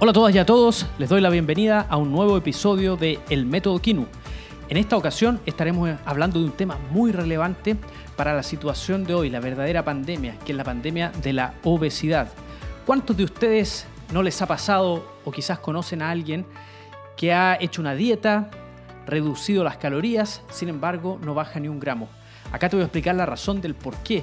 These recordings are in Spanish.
Hola a todas y a todos, les doy la bienvenida a un nuevo episodio de El Método Kinu. En esta ocasión estaremos hablando de un tema muy relevante para la situación de hoy, la verdadera pandemia, que es la pandemia de la obesidad. ¿Cuántos de ustedes no les ha pasado o quizás conocen a alguien que ha hecho una dieta, reducido las calorías, sin embargo no baja ni un gramo? Acá te voy a explicar la razón del por qué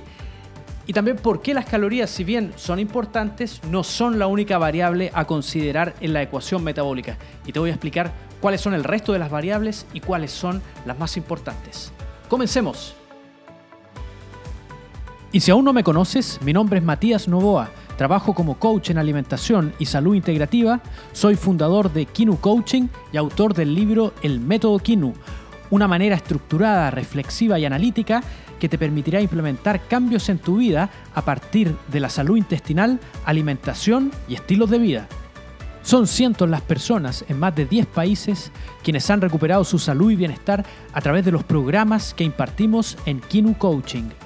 y también por qué las calorías, si bien son importantes, no son la única variable a considerar en la ecuación metabólica. Y te voy a explicar cuáles son el resto de las variables y cuáles son las más importantes. Comencemos. Y si aún no me conoces, mi nombre es Matías Novoa. Trabajo como coach en alimentación y salud integrativa. Soy fundador de Kinu Coaching y autor del libro El Método Kinu, una manera estructurada, reflexiva y analítica que te permitirá implementar cambios en tu vida a partir de la salud intestinal, alimentación y estilos de vida. Son cientos las personas en más de 10 países quienes han recuperado su salud y bienestar a través de los programas que impartimos en Kinu Coaching.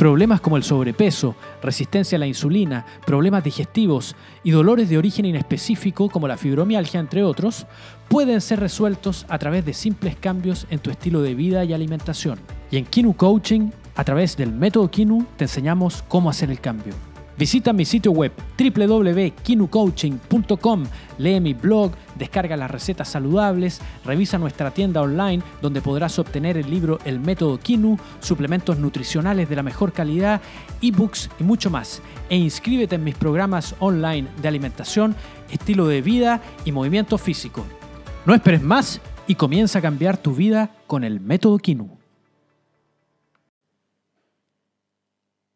Problemas como el sobrepeso, resistencia a la insulina, problemas digestivos y dolores de origen inespecífico como la fibromialgia, entre otros, pueden ser resueltos a través de simples cambios en tu estilo de vida y alimentación. Y en Kinu Coaching, a través del método Kinu, te enseñamos cómo hacer el cambio. Visita mi sitio web www.kinucoaching.com, lee mi blog, descarga las recetas saludables, revisa nuestra tienda online donde podrás obtener el libro El método Kinu, suplementos nutricionales de la mejor calidad, ebooks y mucho más. E inscríbete en mis programas online de alimentación, estilo de vida y movimiento físico. No esperes más y comienza a cambiar tu vida con el método Kinu.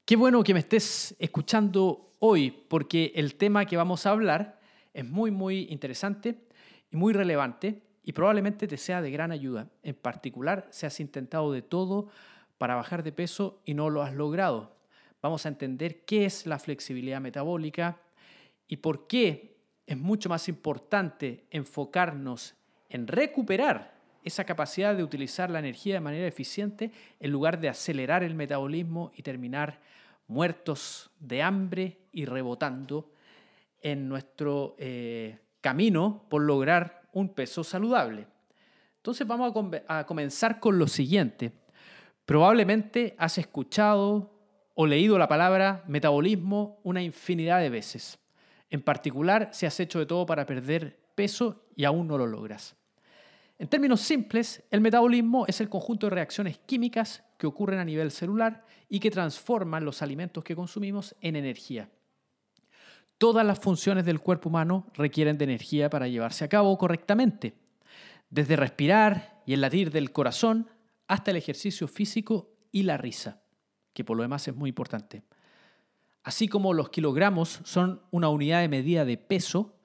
Qué bueno que me estés escuchando hoy porque el tema que vamos a hablar es muy, muy interesante y muy relevante y probablemente te sea de gran ayuda. En particular, si has intentado de todo para bajar de peso y no lo has logrado. Vamos a entender qué es la flexibilidad metabólica y por qué es mucho más importante enfocarnos en recuperar esa capacidad de utilizar la energía de manera eficiente en lugar de acelerar el metabolismo y terminar muertos de hambre y rebotando en nuestro eh, camino por lograr un peso saludable. Entonces vamos a, a comenzar con lo siguiente. Probablemente has escuchado o leído la palabra metabolismo una infinidad de veces. En particular, si has hecho de todo para perder peso y aún no lo logras. En términos simples, el metabolismo es el conjunto de reacciones químicas que ocurren a nivel celular y que transforman los alimentos que consumimos en energía. Todas las funciones del cuerpo humano requieren de energía para llevarse a cabo correctamente, desde respirar y el latir del corazón hasta el ejercicio físico y la risa, que por lo demás es muy importante. Así como los kilogramos son una unidad de medida de peso,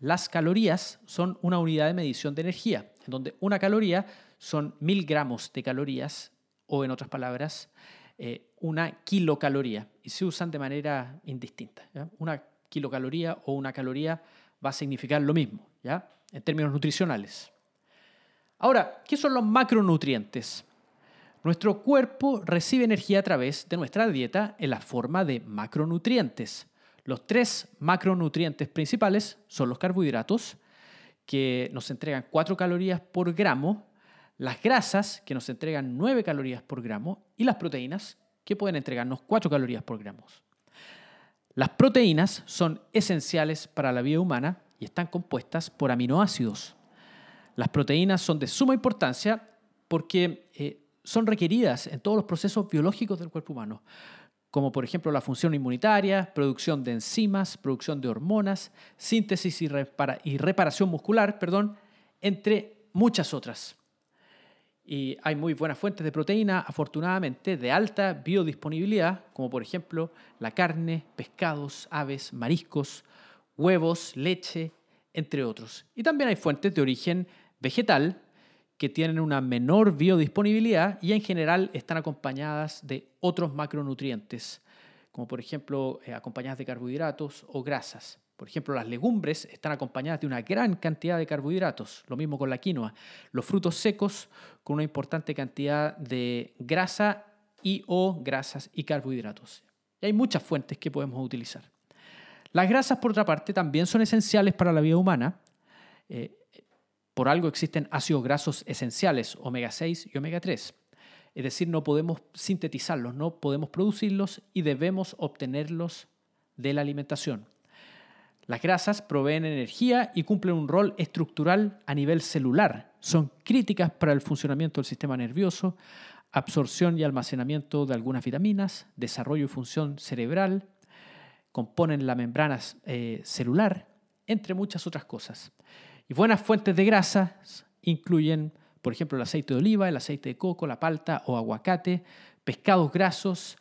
las calorías son una unidad de medición de energía, en donde una caloría son mil gramos de calorías, o en otras palabras, eh, una kilocaloría, y se usan de manera indistinta. Una kilocaloría o una caloría va a significar lo mismo, ¿ya? en términos nutricionales. Ahora, ¿qué son los macronutrientes? Nuestro cuerpo recibe energía a través de nuestra dieta en la forma de macronutrientes. Los tres macronutrientes principales son los carbohidratos, que nos entregan 4 calorías por gramo, las grasas, que nos entregan 9 calorías por gramo, y las proteínas, que pueden entregarnos 4 calorías por gramo. Las proteínas son esenciales para la vida humana y están compuestas por aminoácidos. Las proteínas son de suma importancia porque eh, son requeridas en todos los procesos biológicos del cuerpo humano como por ejemplo la función inmunitaria, producción de enzimas, producción de hormonas, síntesis y, reparación muscular, perdón, entre muchas otras. Y hay muy buenas fuentes de proteína, afortunadamente, de alta biodisponibilidad, como por ejemplo la carne, pescados, aves, mariscos, huevos, leche, entre otros. Y también hay fuentes de origen vegetal, que tienen una menor biodisponibilidad y en general están acompañadas de otros macronutrientes, como por ejemplo eh, acompañadas de carbohidratos o grasas. Por ejemplo, las legumbres están acompañadas de una gran cantidad de carbohidratos, lo mismo con la quinoa. Los frutos secos con una importante cantidad de grasa y o grasas y carbohidratos. Y hay muchas fuentes que podemos utilizar. Las grasas, por otra parte, también son esenciales para la vida humana. Eh, por algo existen ácidos grasos esenciales, omega 6 y omega 3. Es decir, no podemos sintetizarlos, no podemos producirlos y debemos obtenerlos de la alimentación. Las grasas proveen energía y cumplen un rol estructural a nivel celular. Son críticas para el funcionamiento del sistema nervioso, absorción y almacenamiento de algunas vitaminas, desarrollo y función cerebral, componen la membrana eh, celular, entre muchas otras cosas. Y buenas fuentes de grasas incluyen, por ejemplo, el aceite de oliva, el aceite de coco, la palta o aguacate, pescados grasos,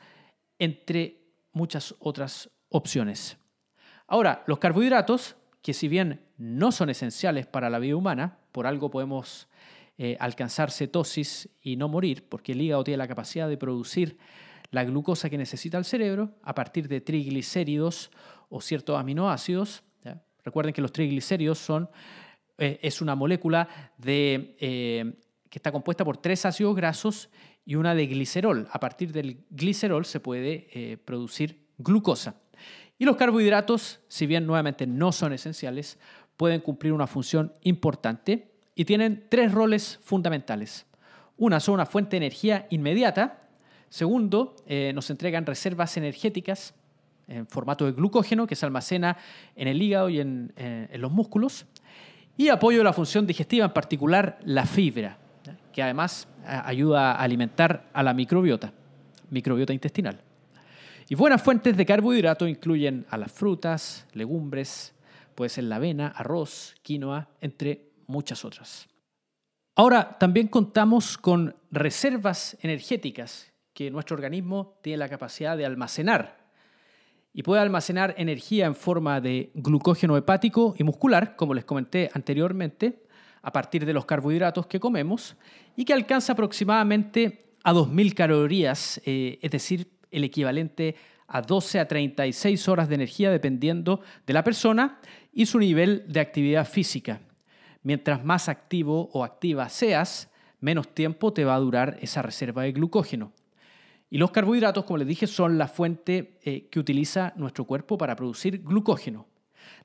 entre muchas otras opciones. Ahora, los carbohidratos, que si bien no son esenciales para la vida humana, por algo podemos eh, alcanzar cetosis y no morir, porque el hígado tiene la capacidad de producir la glucosa que necesita el cerebro a partir de triglicéridos o ciertos aminoácidos. Recuerden que los triglicéridos son, es una molécula de, eh, que está compuesta por tres ácidos grasos y una de glicerol. A partir del glicerol se puede producir glucosa. Y los carbohidratos, si bien nuevamente no son esenciales, pueden cumplir una función importante y tienen tres roles fundamentales. Una, son una fuente de energía inmediata. Segundo, eh, nos entregan reservas energéticas en formato de glucógeno que se almacena en el hígado y en, eh, en los músculos. Y apoyo la función digestiva, en particular la fibra, que además eh, ayuda a alimentar a la microbiota, microbiota intestinal. Y buenas fuentes de carbohidrato incluyen a las frutas, legumbres, puede ser la avena, arroz, quinoa, entre muchas otras. Ahora, también contamos con reservas energéticas que nuestro organismo tiene la capacidad de almacenar y puede almacenar energía en forma de glucógeno hepático y muscular, como les comenté anteriormente, a partir de los carbohidratos que comemos y que alcanza aproximadamente a 2.000 calorías, eh, es decir, el equivalente a 12 a 36 horas de energía dependiendo de la persona y su nivel de actividad física. Mientras más activo o activa seas, menos tiempo te va a durar esa reserva de glucógeno. Y los carbohidratos, como les dije, son la fuente eh, que utiliza nuestro cuerpo para producir glucógeno.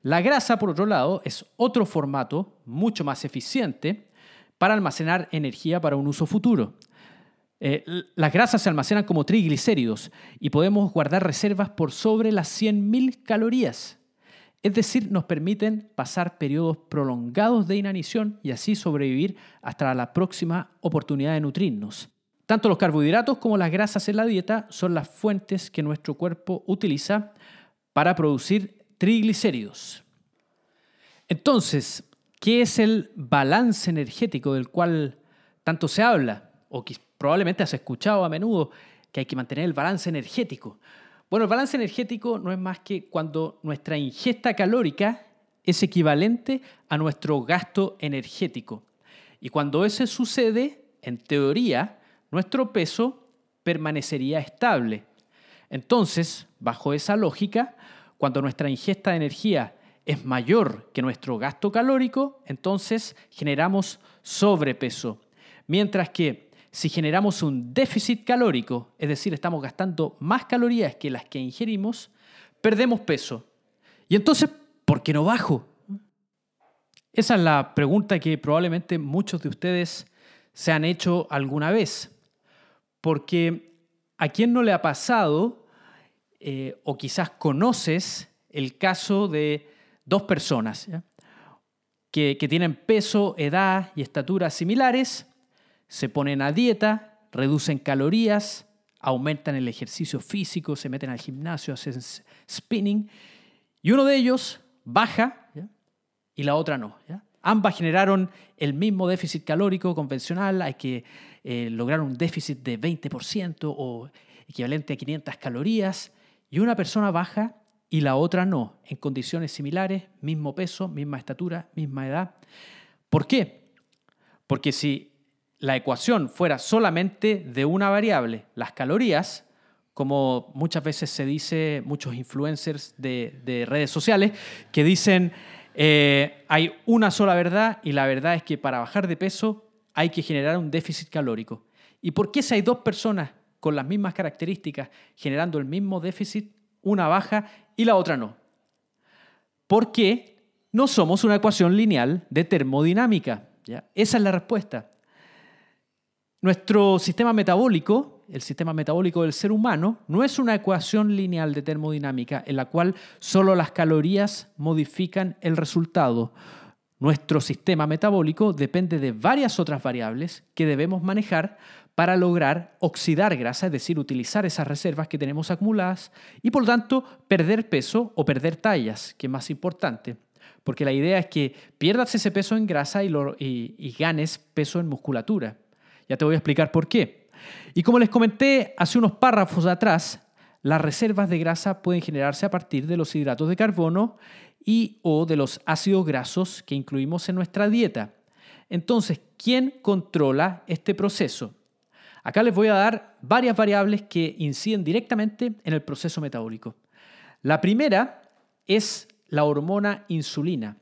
La grasa, por otro lado, es otro formato mucho más eficiente para almacenar energía para un uso futuro. Eh, las grasas se almacenan como triglicéridos y podemos guardar reservas por sobre las 100.000 calorías. Es decir, nos permiten pasar periodos prolongados de inanición y así sobrevivir hasta la próxima oportunidad de nutrirnos. Tanto los carbohidratos como las grasas en la dieta son las fuentes que nuestro cuerpo utiliza para producir triglicéridos. Entonces, ¿qué es el balance energético del cual tanto se habla? O probablemente has escuchado a menudo que hay que mantener el balance energético. Bueno, el balance energético no es más que cuando nuestra ingesta calórica es equivalente a nuestro gasto energético. Y cuando eso sucede, en teoría, nuestro peso permanecería estable. Entonces, bajo esa lógica, cuando nuestra ingesta de energía es mayor que nuestro gasto calórico, entonces generamos sobrepeso. Mientras que si generamos un déficit calórico, es decir, estamos gastando más calorías que las que ingerimos, perdemos peso. Y entonces, ¿por qué no bajo? Esa es la pregunta que probablemente muchos de ustedes se han hecho alguna vez. Porque a quién no le ha pasado, eh, o quizás conoces el caso de dos personas que tienen peso, edad y estatura similares, se ponen a dieta, reducen calorías, aumentan el ejercicio físico, se meten al gimnasio, hacen spinning, y uno de ellos baja y la otra no. Ambas generaron el mismo déficit calórico convencional, hay que eh, lograr un déficit de 20% o equivalente a 500 calorías, y una persona baja y la otra no, en condiciones similares, mismo peso, misma estatura, misma edad. ¿Por qué? Porque si la ecuación fuera solamente de una variable, las calorías, como muchas veces se dice, muchos influencers de, redes sociales, que dicen, eh, hay una sola verdad y la verdad es que para bajar de peso hay que generar un déficit calórico. ¿Y por qué si hay dos personas con las mismas características generando el mismo déficit, una baja y la otra no? porque no somos una ecuación lineal de termodinámica. Esa es la respuesta. Nuestro sistema metabólico, el sistema metabólico del ser humano, no es una ecuación lineal de termodinámica en la cual solo las calorías modifican el resultado. Nuestro sistema metabólico depende de varias otras variables que debemos manejar para lograr oxidar grasa, es decir, utilizar esas reservas que tenemos acumuladas y por lo tanto perder peso o perder tallas, que es más importante. Porque la idea es que pierdas ese peso en grasa y, ganes peso en musculatura. Ya te voy a explicar por qué. Y como les comenté hace unos párrafos atrás, las reservas de grasa pueden generarse a partir de los hidratos de carbono y o de los ácidos grasos que incluimos en nuestra dieta. Entonces, ¿quién controla este proceso? Acá les voy a dar varias variables que inciden directamente en el proceso metabólico. La primera es la hormona insulina.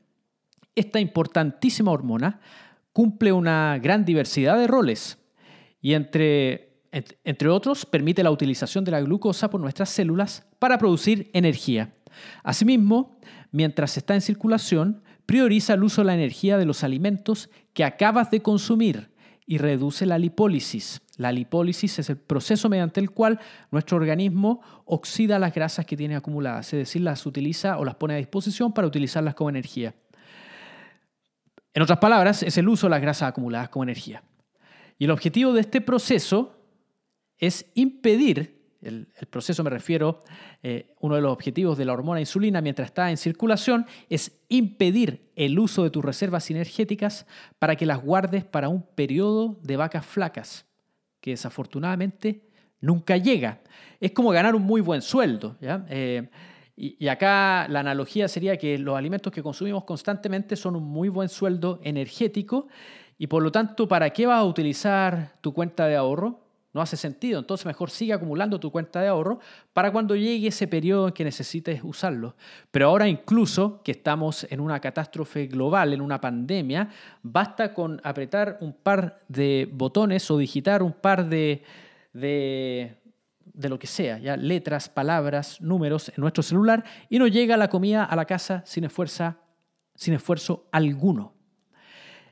Esta importantísima hormona cumple una gran diversidad de roles y entre, entre otros permite la utilización de la glucosa por nuestras células para producir energía. Asimismo, mientras está en circulación, prioriza el uso de la energía de los alimentos que acabas de consumir y reduce la lipólisis. La lipólisis es el proceso mediante el cual nuestro organismo oxida las grasas que tiene acumuladas, es decir, las utiliza o las pone a disposición para utilizarlas como energía. En otras palabras, es el uso de las grasas acumuladas como energía. Y el objetivo de este proceso es impedir el, proceso me refiero, eh, uno de los objetivos de la hormona insulina mientras está en circulación es impedir el uso de tus reservas energéticas para que las guardes para un periodo de vacas flacas, que desafortunadamente nunca llega. Es como ganar un muy buen sueldo. Eh, y, acá la analogía sería que los alimentos que consumimos constantemente son un muy buen sueldo energético y por lo tanto, ¿para qué vas a utilizar tu cuenta de ahorro? No hace sentido. Entonces mejor sigue acumulando tu cuenta de ahorro para cuando llegue ese periodo en que necesites usarlo. Pero ahora incluso que estamos en una catástrofe global, en una pandemia, basta con apretar un par de botones o digitar un par de, de, lo que sea, ya letras, palabras, números en nuestro celular y nos llega la comida a la casa sin esfuerzo, sin esfuerzo alguno.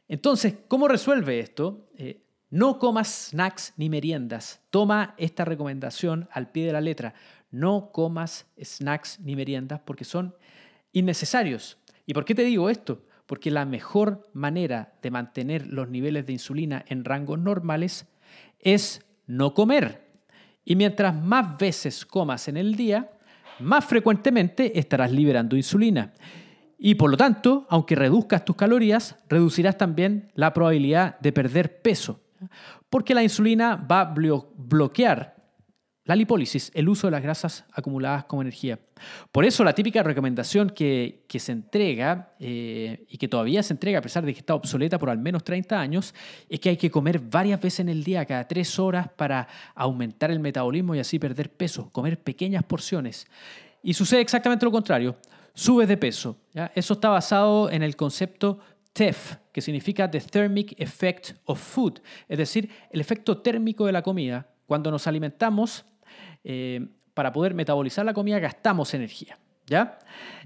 Entonces, ¿cómo resuelve esto? Eh, no comas snacks ni meriendas. Toma esta recomendación al pie de la letra. No comas snacks ni meriendas porque son innecesarios. ¿Y por qué te digo esto? Porque la mejor manera de mantener los niveles de insulina en rangos normales es no comer. Y mientras más veces comas en el día, más frecuentemente estarás liberando insulina. Y por lo tanto, aunque reduzcas tus calorías, reducirás también la probabilidad de perder peso. Porque la insulina va a bloquear la lipólisis, el uso de las grasas acumuladas como energía. Por eso la típica recomendación que, se entrega eh, y que todavía se entrega a pesar de que está obsoleta por al menos 30 años es que hay que comer varias veces en el día, cada tres horas, para aumentar el metabolismo y así perder peso, comer pequeñas porciones. Y sucede exactamente lo contrario, subes de peso. Eso está basado en el concepto TEF, que significa The Thermic Effect of Food, es decir, el efecto térmico de la comida. Cuando nos alimentamos, eh, para poder metabolizar la comida gastamos energía. ¿Ya?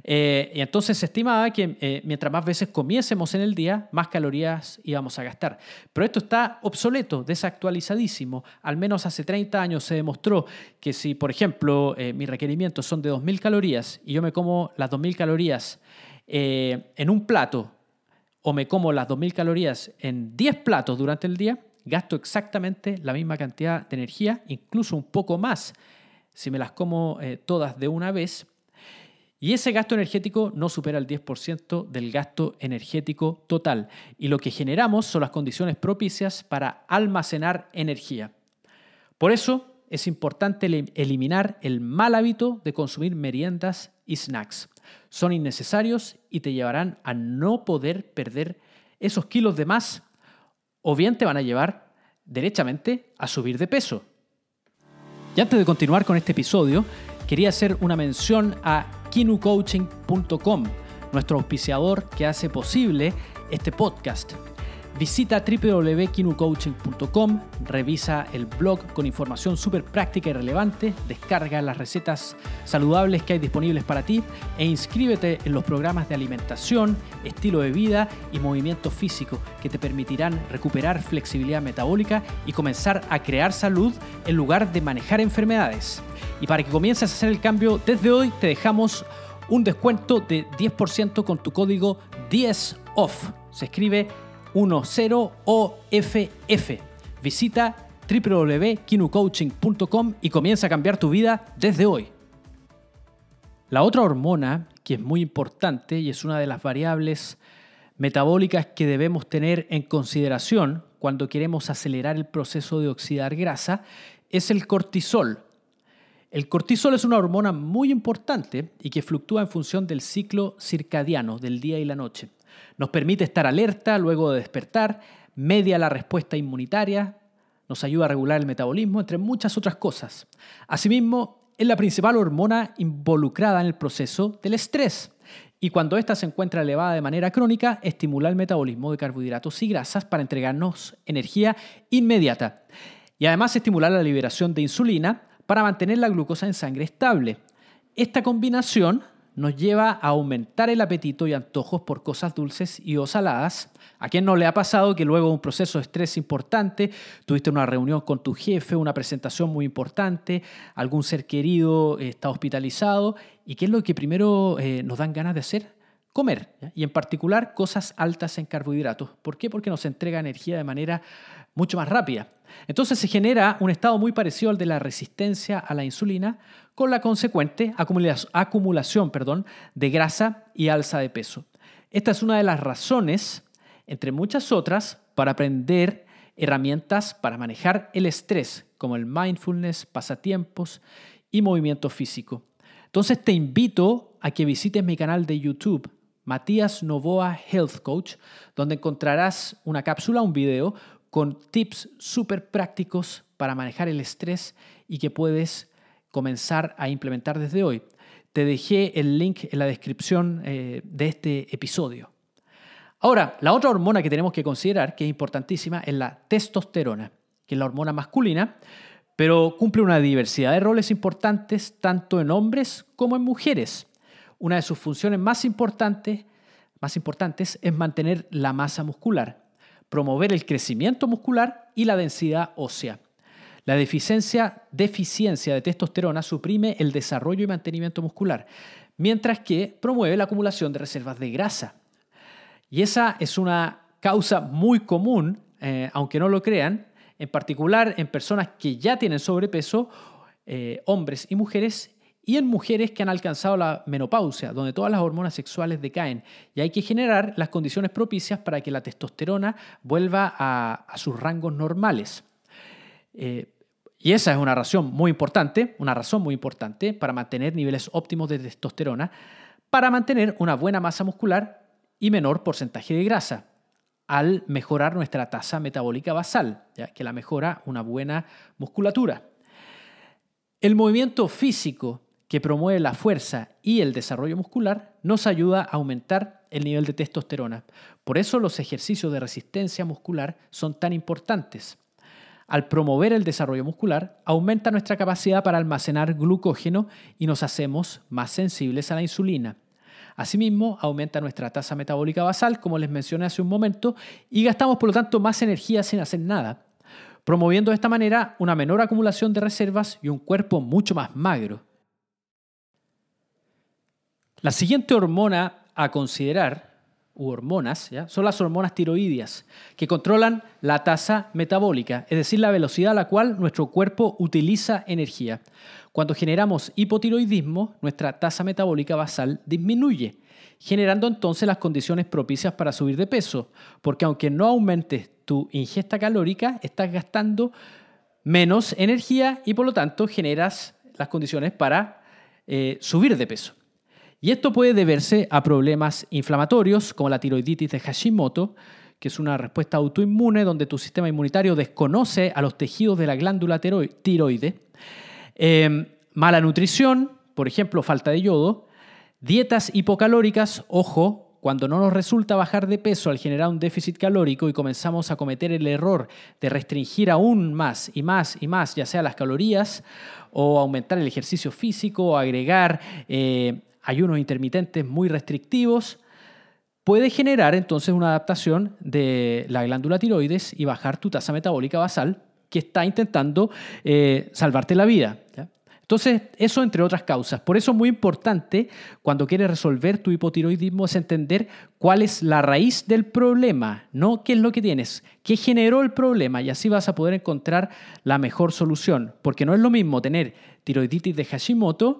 Eh, y entonces se estimaba que eh, mientras más veces comiésemos en el día, más calorías íbamos a gastar. Pero esto está obsoleto, desactualizadísimo. Al menos hace 30 años se demostró que si, por ejemplo, mis requerimientos son de 2.000 calorías y yo me como las 2.000 calorías en un plato o me como las 2.000 calorías en 10 platos durante el día, gasto exactamente la misma cantidad de energía, incluso un poco más si me las como eh, todas de una vez. Y ese gasto energético no supera el 10% del gasto energético total. Y lo que generamos son las condiciones propicias para almacenar energía. Por eso es importante eliminar el mal hábito de consumir meriendas y snacks. Son innecesarios y te llevarán a no poder perder esos kilos de más o bien te van a llevar derechamente a subir de peso. Y antes de continuar con este episodio, quería hacer una mención a kinucoaching.com, nuestro auspiciador que hace posible este podcast. Visita www.kinucoaching.com, revisa el blog con información súper práctica y relevante, descarga las recetas saludables que hay disponibles para ti e inscríbete en los programas de alimentación, estilo de vida y movimiento físico que te permitirán recuperar flexibilidad metabólica y comenzar a crear salud en lugar de manejar enfermedades. Y para que comiences a hacer el cambio desde hoy te dejamos un descuento de 10% con tu código 10OFF. Se escribe 10OFF. Visita www.kinucoaching.com y comienza a cambiar tu vida desde hoy. La otra hormona, que es muy importante y es una de las variables metabólicas que debemos tener en consideración cuando queremos acelerar el proceso de oxidar grasa, es el cortisol. El cortisol es una hormona muy importante y que fluctúa en función del ciclo circadiano del día y la noche. Nos permite estar alerta luego de despertar, media la respuesta inmunitaria, nos ayuda a regular el metabolismo, entre muchas otras cosas. Asimismo, es la principal hormona involucrada en el proceso del estrés. Y cuando ésta se encuentra elevada de manera crónica, estimula el metabolismo de carbohidratos y grasas para entregarnos energía inmediata. Y además estimular la liberación de insulina para mantener la glucosa en sangre estable. Esta combinación nos lleva a aumentar el apetito y antojos por cosas dulces y o saladas. ¿A quién no le ha pasado que luego de un proceso de estrés importante, tuviste una reunión con tu jefe, una presentación muy importante, algún ser querido está hospitalizado? ¿Y qué es lo que primero eh, nos dan ganas de hacer? Comer, y en particular cosas altas en carbohidratos. ¿Por qué? Porque nos entrega energía de manera mucho más rápida. Entonces se genera un estado muy parecido al de la resistencia a la insulina, con la consecuente acumulación perdón, de grasa y alza de peso. Esta es una de las razones, entre muchas otras, para aprender herramientas para manejar el estrés, como el mindfulness, pasatiempos y movimiento físico. Entonces te invito a que visites mi canal de YouTube, Matías Novoa Health Coach, donde encontrarás una cápsula, un video con tips súper prácticos para manejar el estrés y que puedes comenzar a implementar desde hoy. Te dejé el link en la descripción eh, de este episodio. Ahora, la otra hormona que tenemos que considerar, que es importantísima, es la testosterona, que es la hormona masculina, pero cumple una diversidad de roles importantes tanto en hombres como en mujeres. Una de sus funciones más importantes, más importantes es mantener la masa muscular promover el crecimiento muscular y la densidad ósea. La deficiencia, deficiencia de testosterona suprime el desarrollo y mantenimiento muscular, mientras que promueve la acumulación de reservas de grasa. Y esa es una causa muy común, eh, aunque no lo crean, en particular en personas que ya tienen sobrepeso, eh, hombres y mujeres, y en mujeres que han alcanzado la menopausia, donde todas las hormonas sexuales decaen. Y hay que generar las condiciones propicias para que la testosterona vuelva a, sus rangos normales. Eh, y esa es una razón muy importante, una razón muy importante para mantener niveles óptimos de testosterona, para mantener una buena masa muscular y menor porcentaje de grasa, al mejorar nuestra tasa metabólica basal, ¿ya? que la mejora una buena musculatura. El movimiento físico que promueve la fuerza y el desarrollo muscular, nos ayuda a aumentar el nivel de testosterona. Por eso los ejercicios de resistencia muscular son tan importantes. Al promover el desarrollo muscular, aumenta nuestra capacidad para almacenar glucógeno y nos hacemos más sensibles a la insulina. Asimismo, aumenta nuestra tasa metabólica basal, como les mencioné hace un momento, y gastamos por lo tanto más energía sin hacer nada, promoviendo de esta manera una menor acumulación de reservas y un cuerpo mucho más magro. La siguiente hormona a considerar, u hormonas, son las hormonas tiroideas, que controlan la tasa metabólica, es decir, la velocidad a la cual nuestro cuerpo utiliza energía. Cuando generamos hipotiroidismo, nuestra tasa metabólica basal disminuye, generando entonces las condiciones propicias para subir de peso, porque aunque no aumentes tu ingesta calórica, estás gastando menos energía y por lo tanto generas las condiciones para eh, subir de peso. Y esto puede deberse a problemas inflamatorios como la tiroiditis de Hashimoto, que es una respuesta autoinmune donde tu sistema inmunitario desconoce a los tejidos de la glándula tiroide, em, mala nutrición, por ejemplo, falta de yodo, dietas hipocalóricas, ojo, cuando no nos resulta bajar de peso al generar un déficit calórico y comenzamos a cometer el error de restringir aún más y más y más, ya sea las calorías o aumentar el ejercicio físico o agregar eh, ayunos intermitentes muy restrictivos, puede generar entonces una adaptación de la glándula tiroides y bajar tu tasa metabólica basal que está intentando eh, salvarte la vida. Entonces, eso entre otras causas. Por eso es muy importante cuando quieres resolver tu hipotiroidismo es entender cuál es la raíz del problema, no qué es lo que tienes, qué generó el problema y así vas a poder encontrar la mejor solución. Porque no es lo mismo tener tiroiditis de Hashimoto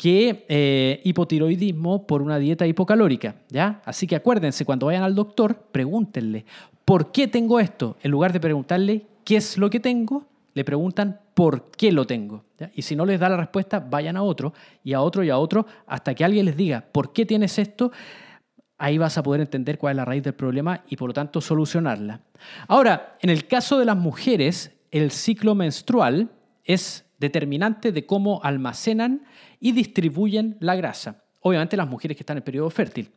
que eh, hipotiroidismo por una dieta hipocalórica, ¿ya? Así que acuérdense, cuando vayan al doctor, pregúntenle, ¿por qué tengo esto? En lugar de preguntarle qué es lo que tengo, le preguntan por qué lo tengo. Y si no les da la respuesta, vayan a otro y a otro y a otro hasta que alguien les diga por qué tienes esto. Ahí vas a poder entender cuál es la raíz del problema y por lo tanto solucionarla. Ahora, en el caso de las mujeres, el ciclo menstrual es determinante de cómo almacenan y distribuyen la grasa. Obviamente las mujeres que están en periodo fértil.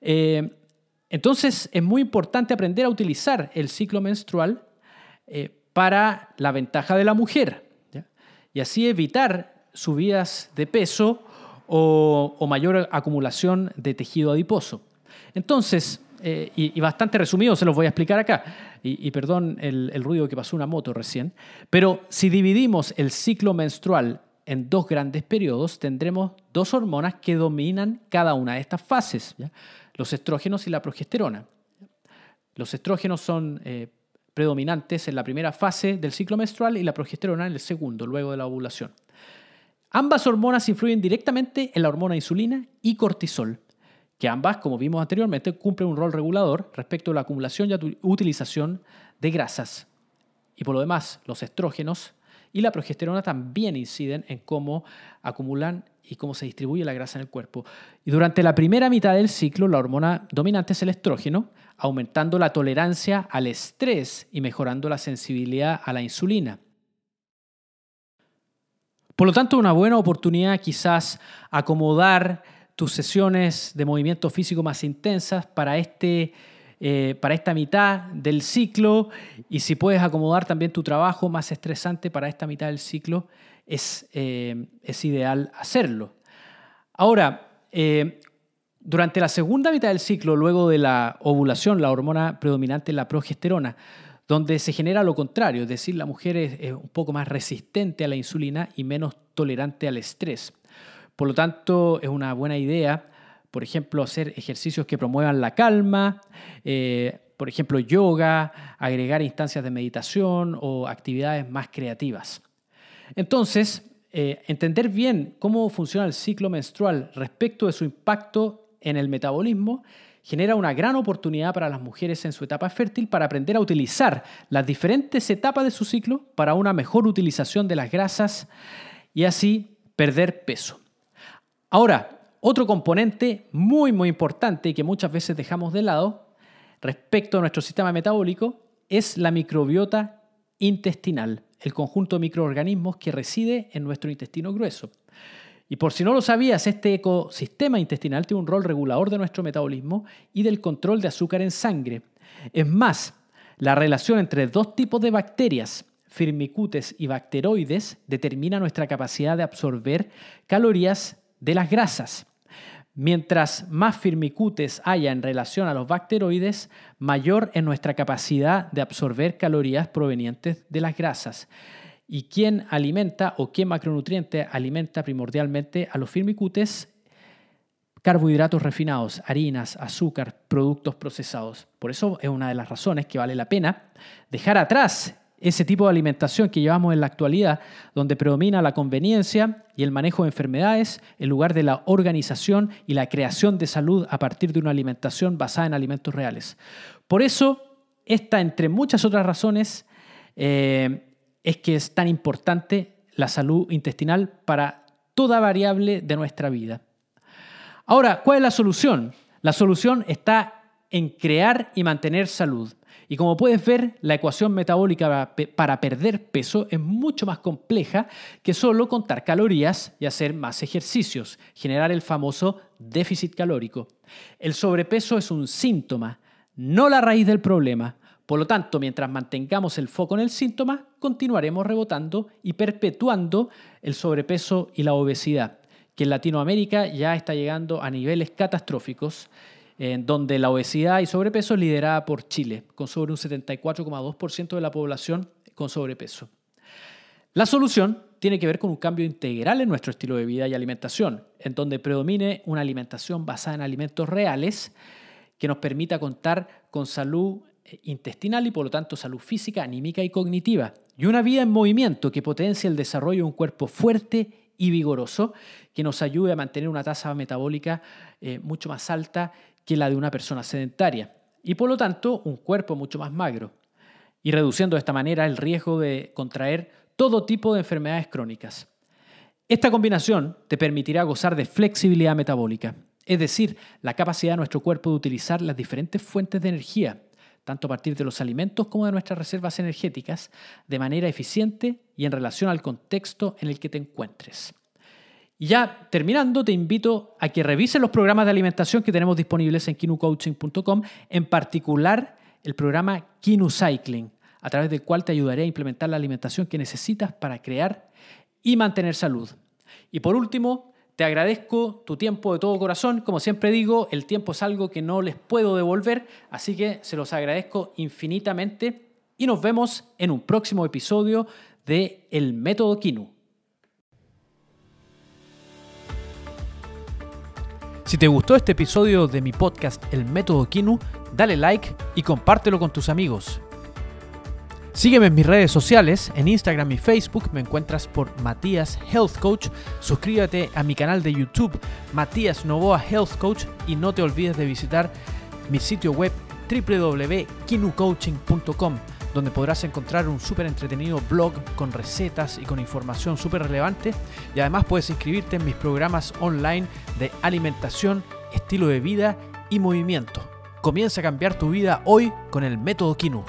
Eh, entonces es muy importante aprender a utilizar el ciclo menstrual eh, para la ventaja de la mujer y así evitar subidas de peso o, mayor acumulación de tejido adiposo. Entonces, eh, y, bastante resumido se los voy a explicar acá, y, perdón el, el, ruido que pasó una moto recién, pero si dividimos el ciclo menstrual en dos grandes periodos, tendremos dos hormonas que dominan cada una de estas fases, los estrógenos y la progesterona. Los estrógenos son eh, predominantes en la primera fase del ciclo menstrual y la progesterona en el segundo, luego de la ovulación. Ambas hormonas influyen directamente en la hormona insulina y cortisol, que ambas, como vimos anteriormente, cumplen un rol regulador respecto a la acumulación y utilización de grasas. Y por lo demás, los estrógenos y la progesterona también inciden en cómo acumulan y cómo se distribuye la grasa en el cuerpo. Y durante la primera mitad del ciclo, la hormona dominante es el estrógeno, aumentando la tolerancia al estrés y mejorando la sensibilidad a la insulina. Por lo tanto, una buena oportunidad quizás acomodar tus sesiones de movimiento físico más intensas para este eh, para esta mitad del ciclo y si puedes acomodar también tu trabajo más estresante para esta mitad del ciclo, es, eh, es ideal hacerlo. Ahora, eh, durante la segunda mitad del ciclo, luego de la ovulación, la hormona predominante es la progesterona, donde se genera lo contrario, es decir, la mujer es un poco más resistente a la insulina y menos tolerante al estrés. Por lo tanto, es una buena idea por ejemplo, hacer ejercicios que promuevan la calma, eh, por ejemplo, yoga, agregar instancias de meditación o actividades más creativas. Entonces, eh, entender bien cómo funciona el ciclo menstrual respecto de su impacto en el metabolismo genera una gran oportunidad para las mujeres en su etapa fértil para aprender a utilizar las diferentes etapas de su ciclo para una mejor utilización de las grasas y así perder peso. Ahora, otro componente muy, muy importante que muchas veces dejamos de lado respecto a nuestro sistema metabólico es la microbiota intestinal, el conjunto de microorganismos que reside en nuestro intestino grueso. Y por si no lo sabías, este ecosistema intestinal tiene un rol regulador de nuestro metabolismo y del control de azúcar en sangre. Es más, la relación entre dos tipos de bacterias, firmicutes y bacteroides, determina nuestra capacidad de absorber calorías de las grasas. Mientras más firmicutes haya en relación a los bacteroides, mayor es nuestra capacidad de absorber calorías provenientes de las grasas. ¿Y quién alimenta o qué macronutriente alimenta primordialmente a los firmicutes? Carbohidratos refinados, harinas, azúcar, productos procesados. Por eso es una de las razones que vale la pena dejar atrás ese tipo de alimentación que llevamos en la actualidad, donde predomina la conveniencia y el manejo de enfermedades en lugar de la organización y la creación de salud a partir de una alimentación basada en alimentos reales. Por eso, esta, entre muchas otras razones, eh, es que es tan importante la salud intestinal para toda variable de nuestra vida. Ahora, ¿cuál es la solución? La solución está en crear y mantener salud. Y como puedes ver, la ecuación metabólica para perder peso es mucho más compleja que solo contar calorías y hacer más ejercicios, generar el famoso déficit calórico. El sobrepeso es un síntoma, no la raíz del problema. Por lo tanto, mientras mantengamos el foco en el síntoma, continuaremos rebotando y perpetuando el sobrepeso y la obesidad, que en Latinoamérica ya está llegando a niveles catastróficos, en donde la obesidad y sobrepeso es liderada por Chile, con sobre un 74,2% de la población con sobrepeso. La solución tiene que ver con un cambio integral en nuestro estilo de vida y alimentación, en donde predomine una alimentación basada en alimentos reales que nos permita contar con salud intestinal y por lo tanto salud física, anímica y cognitiva. Y una vida en movimiento que potencie el desarrollo de un cuerpo fuerte y vigoroso que nos ayude a mantener una tasa metabólica eh, mucho más alta que la de una persona sedentaria. Y por lo tanto un cuerpo mucho más magro. Y reduciendo de esta manera el riesgo de contraer todo tipo de enfermedades crónicas. Esta combinación te permitirá gozar de flexibilidad metabólica, es decir, la capacidad de nuestro cuerpo de utilizar las diferentes fuentes de energía tanto a partir de los alimentos como de nuestras reservas energéticas, de manera eficiente y en relación al contexto en el que te encuentres. Y ya terminando, te invito a que revises los programas de alimentación que tenemos disponibles en kinucoaching.com, en particular el programa Kinu Cycling, a través del cual te ayudaré a implementar la alimentación que necesitas para crear y mantener salud. Y por último, te agradezco tu tiempo de todo corazón. Como siempre digo, el tiempo es algo que no les puedo devolver, así que se los agradezco infinitamente y nos vemos en un próximo episodio de El Método Kinu. Si te gustó este episodio de mi podcast El Método Kinu, dale like y compártelo con tus amigos. Sígueme en mis redes sociales, en Instagram y Facebook me encuentras por Matías Health Coach. Suscríbete a mi canal de YouTube Matías Novoa Health Coach y no te olvides de visitar mi sitio web www.kinucoaching.com donde podrás encontrar un súper entretenido blog con recetas y con información súper relevante y además puedes inscribirte en mis programas online de alimentación, estilo de vida y movimiento. Comienza a cambiar tu vida hoy con el método Kinu.